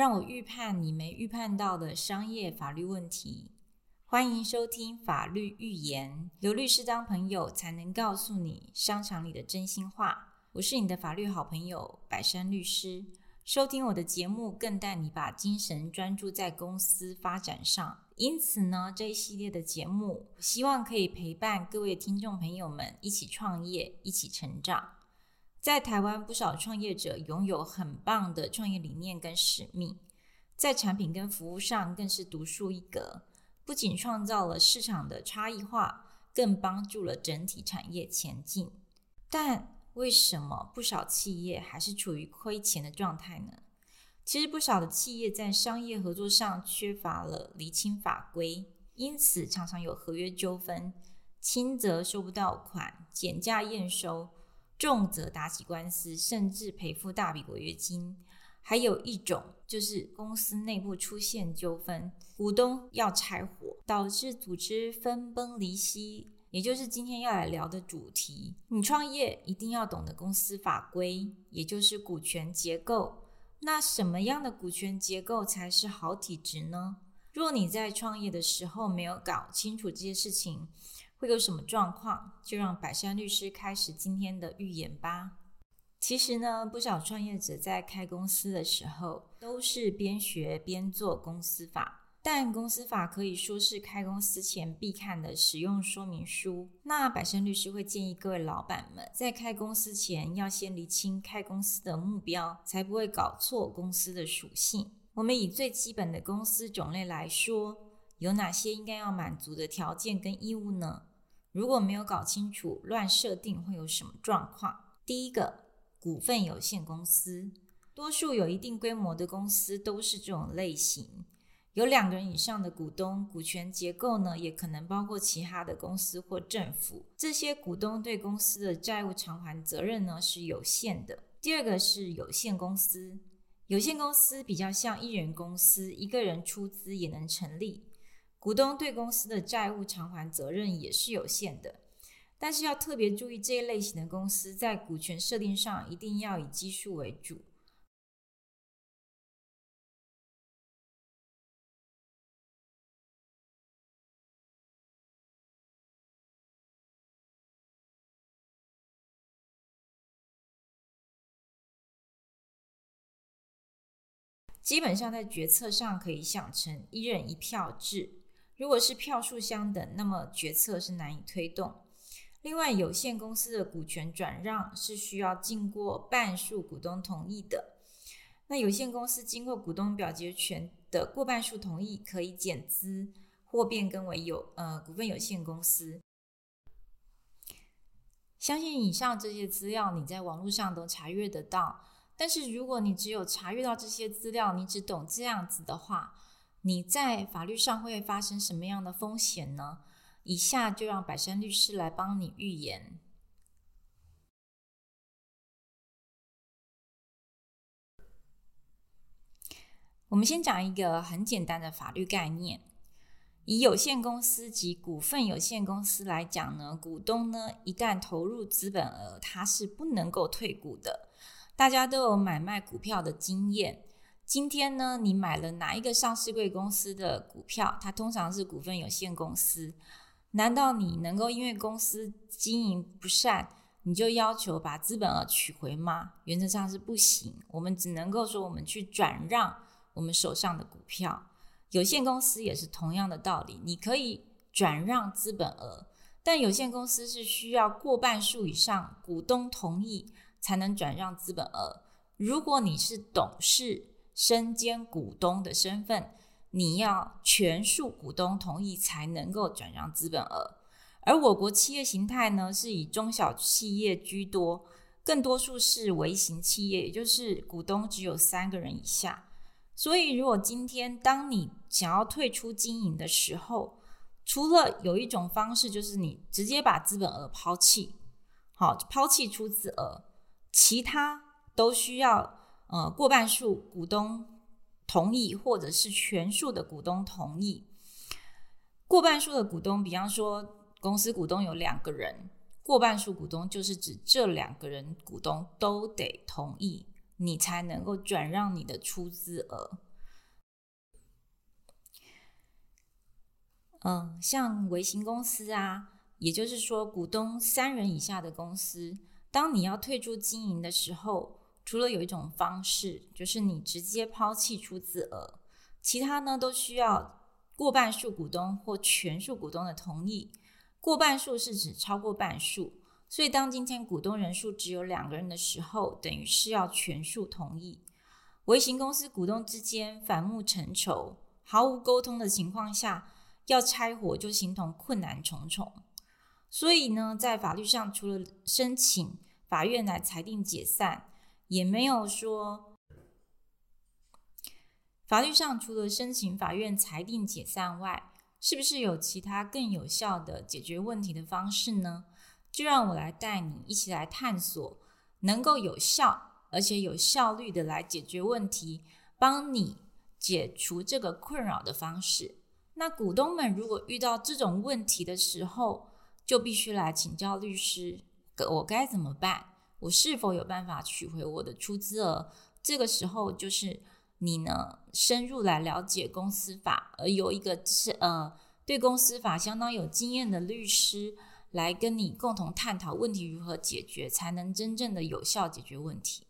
让我预判你没预判到的商业法律问题。欢迎收听法律预言，有律师当朋友，才能告诉你商场里的真心话。我是你的法律好朋友百山律师。收听我的节目，更带你把精神专注在公司发展上。因此呢，这一系列的节目，希望可以陪伴各位听众朋友们一起创业，一起成长。在台湾，不少创业者拥有很棒的创业理念跟使命，在产品跟服务上更是独树一格。不仅创造了市场的差异化，更帮助了整体产业前进。但为什么不少企业还是处于亏钱的状态呢？其实不少的企业在商业合作上缺乏了厘清法规，因此常常有合约纠纷，轻则收不到款、减价验收，重则打起官司，甚至赔付大笔违约金。还有一种就是公司内部出现纠纷，股东要拆伙，导致组织分崩离析。也就是今天要来聊的主题，你创业一定要懂得公司法规，也就是股权结构。那什么样的股权结构才是好体质呢？若你在创业的时候没有搞清楚这些事情，会有什么状况？就让百山律师开始今天的预言吧。其实呢，不少创业者在开公司的时候，都是边学边做公司法。但公司法可以说是开公司前必看的使用说明书。那百山律师会建议各位老板们，在开公司前要先厘清开公司的目标，才不会搞错公司的属性。我们以最基本的公司种类来说，有哪些应该要满足的条件跟义务呢？如果没有搞清楚，乱设定会有什么状况？第一个，股份有限公司，多数有一定规模的公司都是这种类型。有两个人以上的股东，股权结构呢，也可能包括其他的公司或政府。这些股东对公司的债务偿还责任呢是有限的。第二个是有限公司，有限公司比较像一人公司，一个人出资也能成立，股东对公司的债务偿还责任也是有限的。但是要特别注意，这一类型的公司在股权设定上一定要以基数为主。基本上在决策上可以想成一人一票制。如果是票数相等，那么决策是难以推动。另外，有限公司的股权转让是需要经过半数股东同意的。那有限公司经过股东表决权的过半数同意，可以减资或变更为有呃股份有限公司。相信以上这些资料你在网络上都查阅得到。但是如果你只有查阅到这些资料，你只懂这样子的话，你在法律上会发生什么样的风险呢？以下就让百山律师来帮你预言。我们先讲一个很简单的法律概念：以有限公司及股份有限公司来讲呢，股东呢一旦投入资本额，他是不能够退股的。大家都有买卖股票的经验。今天呢，你买了哪一个上市贵公司的股票？它通常是股份有限公司。难道你能够因为公司经营不善，你就要求把资本额取回吗？原则上是不行。我们只能够说，我们去转让我们手上的股票。有限公司也是同样的道理，你可以转让资本额，但有限公司是需要过半数以上股东同意。才能转让资本额。如果你是董事身兼股东的身份，你要全数股东同意才能够转让资本额。而我国企业形态呢，是以中小企业居多，更多数是微型企业，也就是股东只有三个人以下。所以，如果今天当你想要退出经营的时候，除了有一种方式，就是你直接把资本额抛弃，好，抛弃出资额。其他都需要呃过半数股东同意，或者是全数的股东同意。过半数的股东，比方说公司股东有两个人，过半数股东就是指这两个人股东都得同意，你才能够转让你的出资额。嗯，像微型公司啊，也就是说股东三人以下的公司，当你要退出经营的时候，除了有一种方式，就是你直接抛弃出资额，其他呢都需要过半数股东或全数股东的同意。过半数是指超过半数，所以当今天股东人数只有两个人的时候，等于是要全数同意。微型公司股东之间反目成仇，毫无沟通的情况下，要拆伙就形同困难重重。所以呢，在法律上，除了申请法院来裁定解散，也没有说法律上除了申请法院裁定解散外，是不是有其他更有效的解决问题的方式呢？就让我来带你一起来探索，能够有效而且有效率的来解决问题，帮你解除这个困扰的方式。那股东们如果遇到这种问题的时候，就必须来请教律师，我该怎么办？我是否有办法取回我的出资额？这个时候就是你呢深入来了解公司法，而有一个是呃对公司法相当有经验的律师来跟你共同探讨问题如何解决，才能真正的有效解决问题。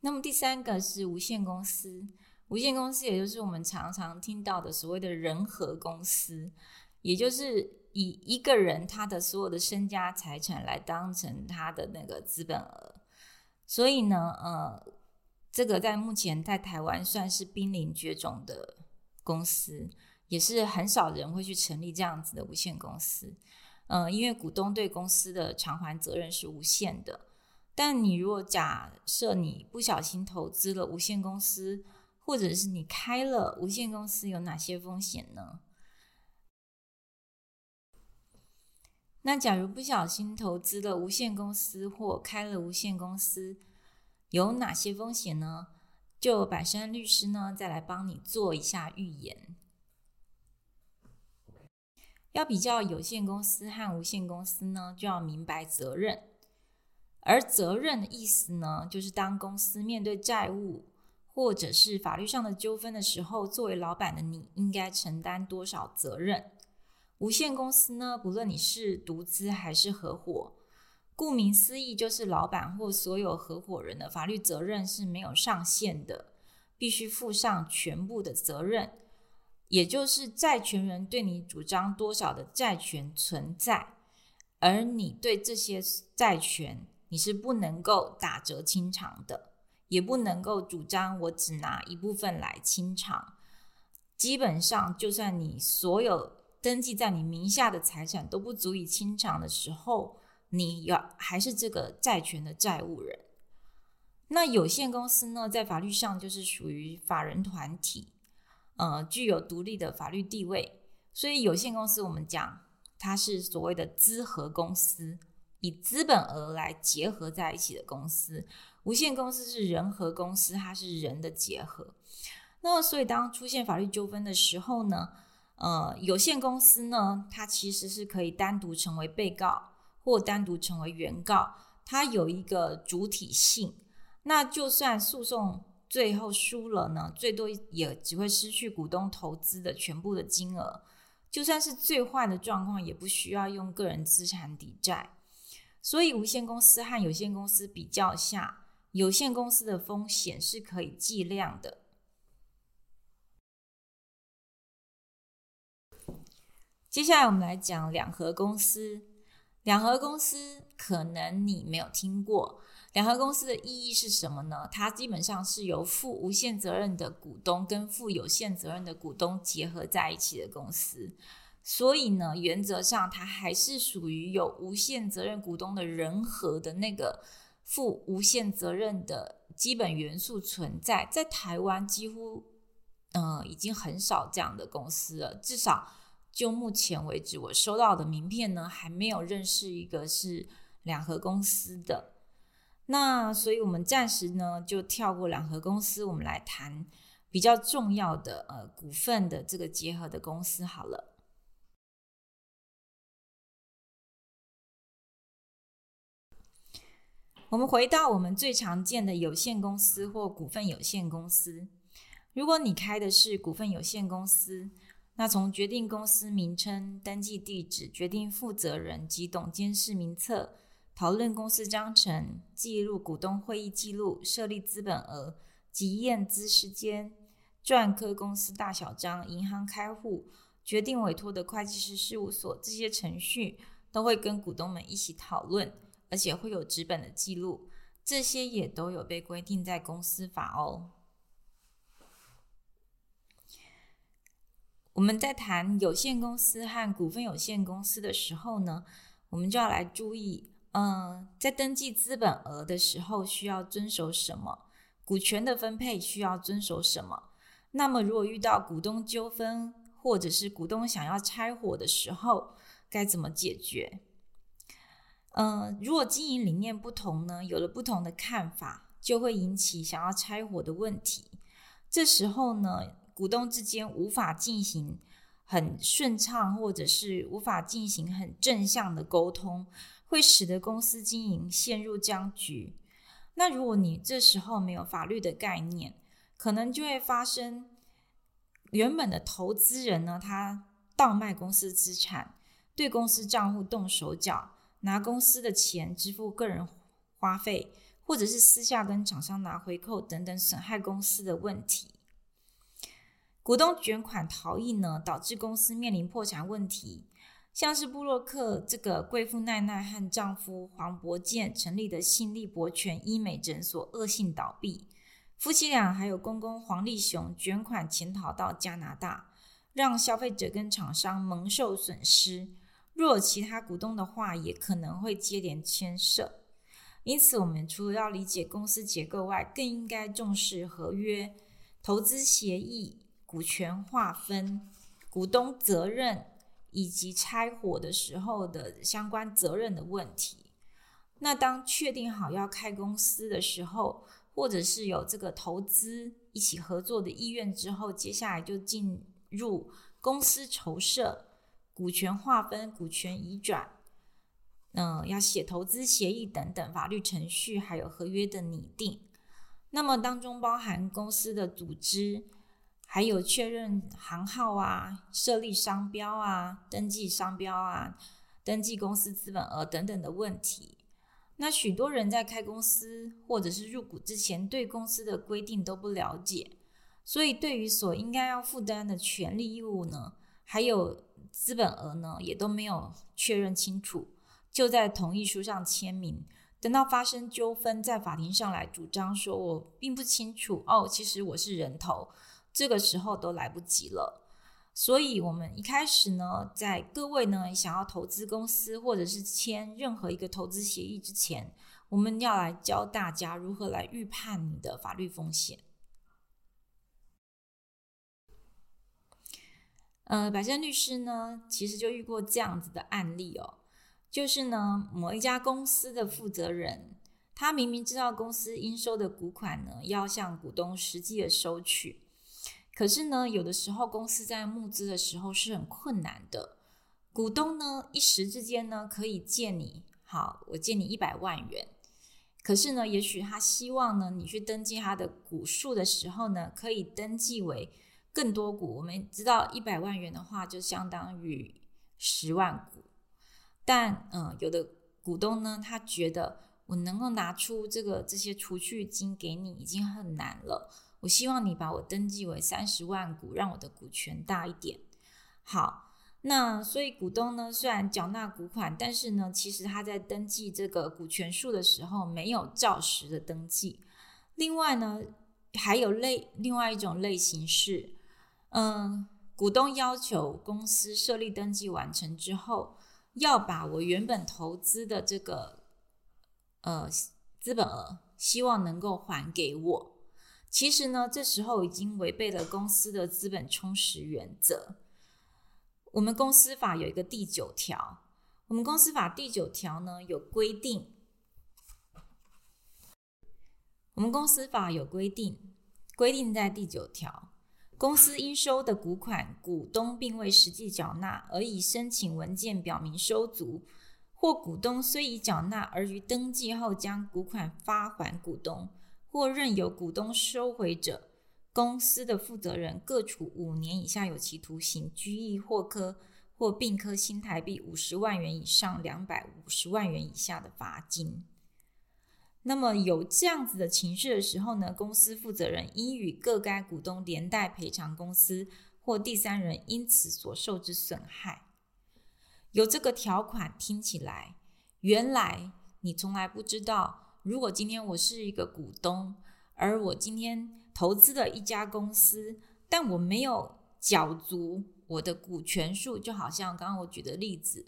那么第三个是无限公司，无限公司也就是我们常常听到的所谓的人和公司，也就是。以一个人他的所有的身家财产来当成他的那个资本额，所以呢，呃，这个在目前在台湾算是濒临绝种的公司，也是很少人会去成立这样子的无限公司。呃，因为股东对公司的偿还责任是无限的，但你如果假设你不小心投资了无限公司，或者是你开了无限公司，有哪些风险呢？那假如不小心投资了无限公司或开了无限公司，有哪些风险呢？就百山律师呢，再来帮你做一下预言。要比较有限公司和无限公司呢，就要明白责任。而责任的意思呢，就是当公司面对债务或者是法律上的纠纷的时候，作为老板的你应该承担多少责任。无限公司呢，不论你是独资还是合伙，顾名思义，就是老板或所有合伙人的法律责任是没有上限的，必须负上全部的责任。也就是债权人对你主张多少的债权存在，而你对这些债权，你是不能够打折清偿的，也不能够主张我只拿一部分来清偿。基本上，就算你所有登记在你名下的财产都不足以清偿的时候，你要还是这个债权的债务人。那有限公司呢，在法律上就是属于法人团体，呃，具有独立的法律地位。所以有限公司我们讲它是所谓的资合公司，以资本额来结合在一起的公司。无限公司是人和公司，它是人的结合。那么，所以当出现法律纠纷的时候呢？呃，有限公司呢，它其实是可以单独成为被告或单独成为原告，它有一个主体性。那就算诉讼最后输了呢，最多也只会失去股东投资的全部的金额。就算是最坏的状况，也不需要用个人资产抵债。所以，无限公司和有限公司比较下，有限公司的风险是可以计量的。接下来我们来讲两合公司。两合公司可能你没有听过，两合公司的意义是什么呢？它基本上是由负无限责任的股东跟负有限责任的股东结合在一起的公司。所以呢，原则上它还是属于有无限责任股东的人和的那个负无限责任的基本元素存在。在台湾几乎，呃，已经很少这样的公司了，至少。就目前为止，我收到的名片呢，还没有认识一个是两合公司的。那所以，我们暂时呢就跳过两合公司，我们来谈比较重要的呃股份的这个结合的公司好了。我们回到我们最常见的有限公司或股份有限公司。如果你开的是股份有限公司，那从决定公司名称、登记地址、决定负责人及董监事名册、讨论公司章程、记录股东会议记录、设立资本额及验资时间、篆刻公司大小章、银行开户、决定委托的会计师事务所这些程序，都会跟股东们一起讨论，而且会有纸本的记录，这些也都有被规定在公司法哦。我们在谈有限公司和股份有限公司的时候呢，我们就要来注意，嗯，在登记资本额的时候需要遵守什么？股权的分配需要遵守什么？那么，如果遇到股东纠纷或者是股东想要拆伙的时候，该怎么解决？嗯，如果经营理念不同呢，有了不同的看法，就会引起想要拆伙的问题。这时候呢？股东之间无法进行很顺畅，或者是无法进行很正向的沟通，会使得公司经营陷入僵局。那如果你这时候没有法律的概念，可能就会发生原本的投资人呢，他倒卖公司资产，对公司账户动手脚，拿公司的钱支付个人花费，或者是私下跟厂商拿回扣等等，损害公司的问题。股东卷款逃逸呢，导致公司面临破产问题。像是布洛克这个贵妇奈奈和丈夫黄伯健成立的信利博全医美诊所恶性倒闭，夫妻俩还有公公黄立雄卷款潜逃到加拿大，让消费者跟厂商蒙受损失。若有其他股东的话，也可能会接连牵涉。因此，我们除了要理解公司结构外，更应该重视合约、投资协议。股权划分、股东责任以及拆伙的时候的相关责任的问题。那当确定好要开公司的时候，或者是有这个投资一起合作的意愿之后，接下来就进入公司筹设、股权划分、股权移转，嗯，要写投资协议等等法律程序，还有合约的拟定。那么当中包含公司的组织。还有确认行号啊、设立商标啊、登记商标啊、登记公司资本额等等的问题。那许多人在开公司或者是入股之前，对公司的规定都不了解，所以对于所应该要负担的权利义务呢，还有资本额呢，也都没有确认清楚，就在同意书上签名，等到发生纠纷，在法庭上来主张说我并不清楚哦，其实我是人头。这个时候都来不及了，所以，我们一开始呢，在各位呢想要投资公司或者是签任何一个投资协议之前，我们要来教大家如何来预判你的法律风险。呃，百胜律师呢，其实就遇过这样子的案例哦，就是呢，某一家公司的负责人，他明明知道公司应收的股款呢，要向股东实际的收取。可是呢，有的时候公司在募资的时候是很困难的。股东呢，一时之间呢，可以借你，好，我借你一百万元。可是呢，也许他希望呢，你去登记他的股数的时候呢，可以登记为更多股。我们知道一百万元的话，就相当于十万股。但嗯，有的股东呢，他觉得我能够拿出这个这些储蓄金给你，已经很难了。我希望你把我登记为三十万股，让我的股权大一点。好，那所以股东呢，虽然缴纳股款，但是呢，其实他在登记这个股权数的时候没有照实的登记。另外呢，还有类另外一种类型是，嗯，股东要求公司设立登记完成之后，要把我原本投资的这个呃资本额，希望能够还给我。其实呢，这时候已经违背了公司的资本充实原则。我们公司法有一个第九条，我们公司法第九条呢有规定，我们公司法有规定，规定在第九条，公司应收的股款，股东并未实际缴纳，而以申请文件表明收足，或股东虽已缴纳，而于登记后将股款发还股东。或任由股东收回者，公司的负责人各处五年以下有期徒刑、拘役或科或并科新台币五十万元以上两百五十万元以下的罚金。那么有这样子的情绪的时候呢，公司负责人应与各该股东连带赔偿公司或第三人因此所受之损害。有这个条款，听起来原来你从来不知道，如果今天我是一个股东，而我今天投资了一家公司，但我没有缴足我的股权数，就好像刚刚我举的例子。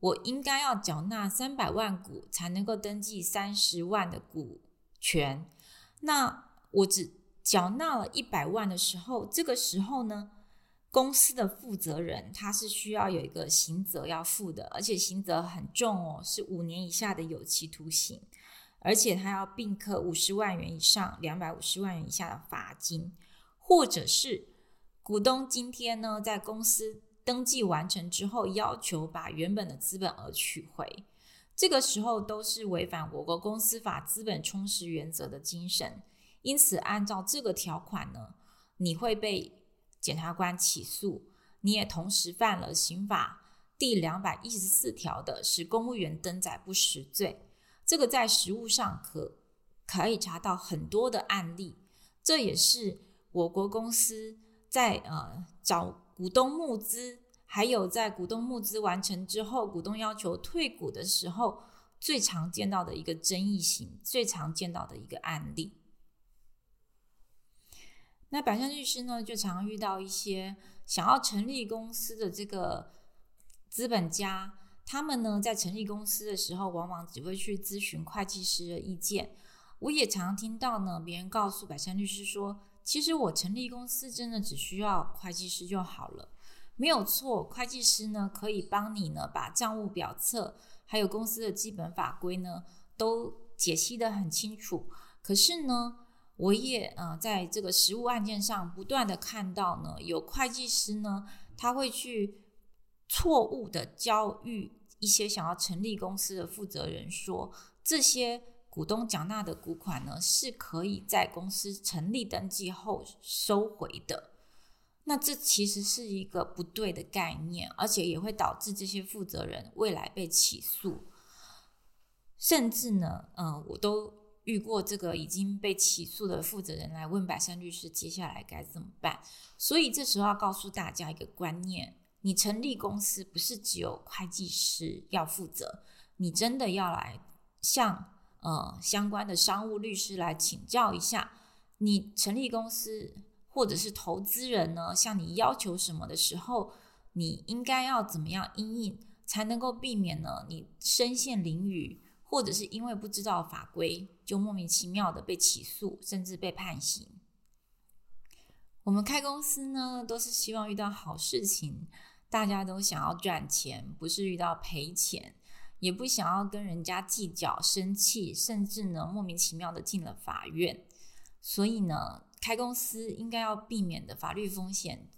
我应该要缴纳三百万股才能够登记三十万的股权，那我只缴纳了一百万的时候，这个时候呢，公司的负责人他是需要有一个刑责要负的，而且刑责很重哦，是五年以下的有期徒刑，而且他要并科五十万元以上两百五十万元以下的罚金，或者是股东今天呢在公司。登记完成之后，要求把原本的资本额取回，这个时候都是违反我国公司法资本充实原则的精神。因此，按照这个条款呢，你会被检察官起诉，你也同时犯了刑法第两百一十四条的使公务员登载不实罪。这个在实务上可可以查到很多的案例，这也是我国公司在呃找。股东募资，还有在股东募资完成之后，股东要求退股的时候，最常见到的一个争议型，最常见到的一个案例。那百善律师呢，就常遇到一些想要成立公司的这个资本家，他们呢在成立公司的时候，往往只会去咨询会计师的意见。我也常听到呢，别人告诉百山律师说。其实我成立公司真的只需要会计师就好了，没有错。会计师呢可以帮你呢把账务表册还有公司的基本法规呢都解析的很清楚。可是呢，我也呃在这个实务案件上不断的看到呢，有会计师呢他会去错误的教育一些想要成立公司的负责人说这些。股东缴纳的股款呢，是可以在公司成立登记后收回的。那这其实是一个不对的概念，而且也会导致这些负责人未来被起诉。甚至呢，嗯，我都遇过这个已经被起诉的负责人来问百山律师，接下来该怎么办？所以这时候要告诉大家一个观念：你成立公司不是只有会计师要负责，你真的要来向。呃，相关的商务律师来请教一下，你成立公司或者是投资人呢，向你要求什么的时候，你应该要怎么样应应，才能够避免呢？你身陷囹圄，或者是因为不知道法规，就莫名其妙的被起诉，甚至被判刑。我们开公司呢，都是希望遇到好事情，大家都想要赚钱，不是遇到赔钱。也不想要跟人家计较、生气，甚至呢莫名其妙的进了法院。所以呢，开公司应该要避免的法律风险，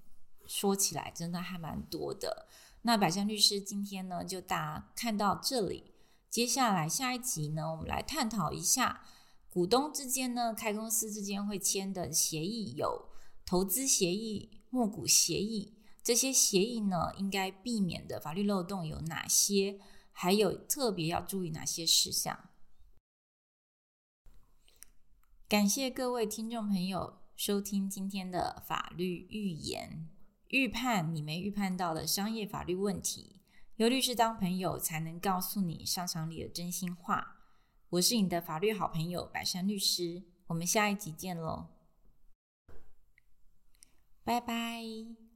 说起来真的还蛮多的。那百善律师今天呢就大家看到这里，接下来下一集呢，我们来探讨一下股东之间呢开公司之间会签的协议，有投资协议、募股协议，这些协议呢应该避免的法律漏洞有哪些？还有特别要注意哪些事项？感谢各位听众朋友收听今天的法律预言，预判你没预判到的商业法律问题，有律师当朋友才能告诉你商场里的真心话。我是你的法律好朋友百山律师，我们下一集见喽，拜拜。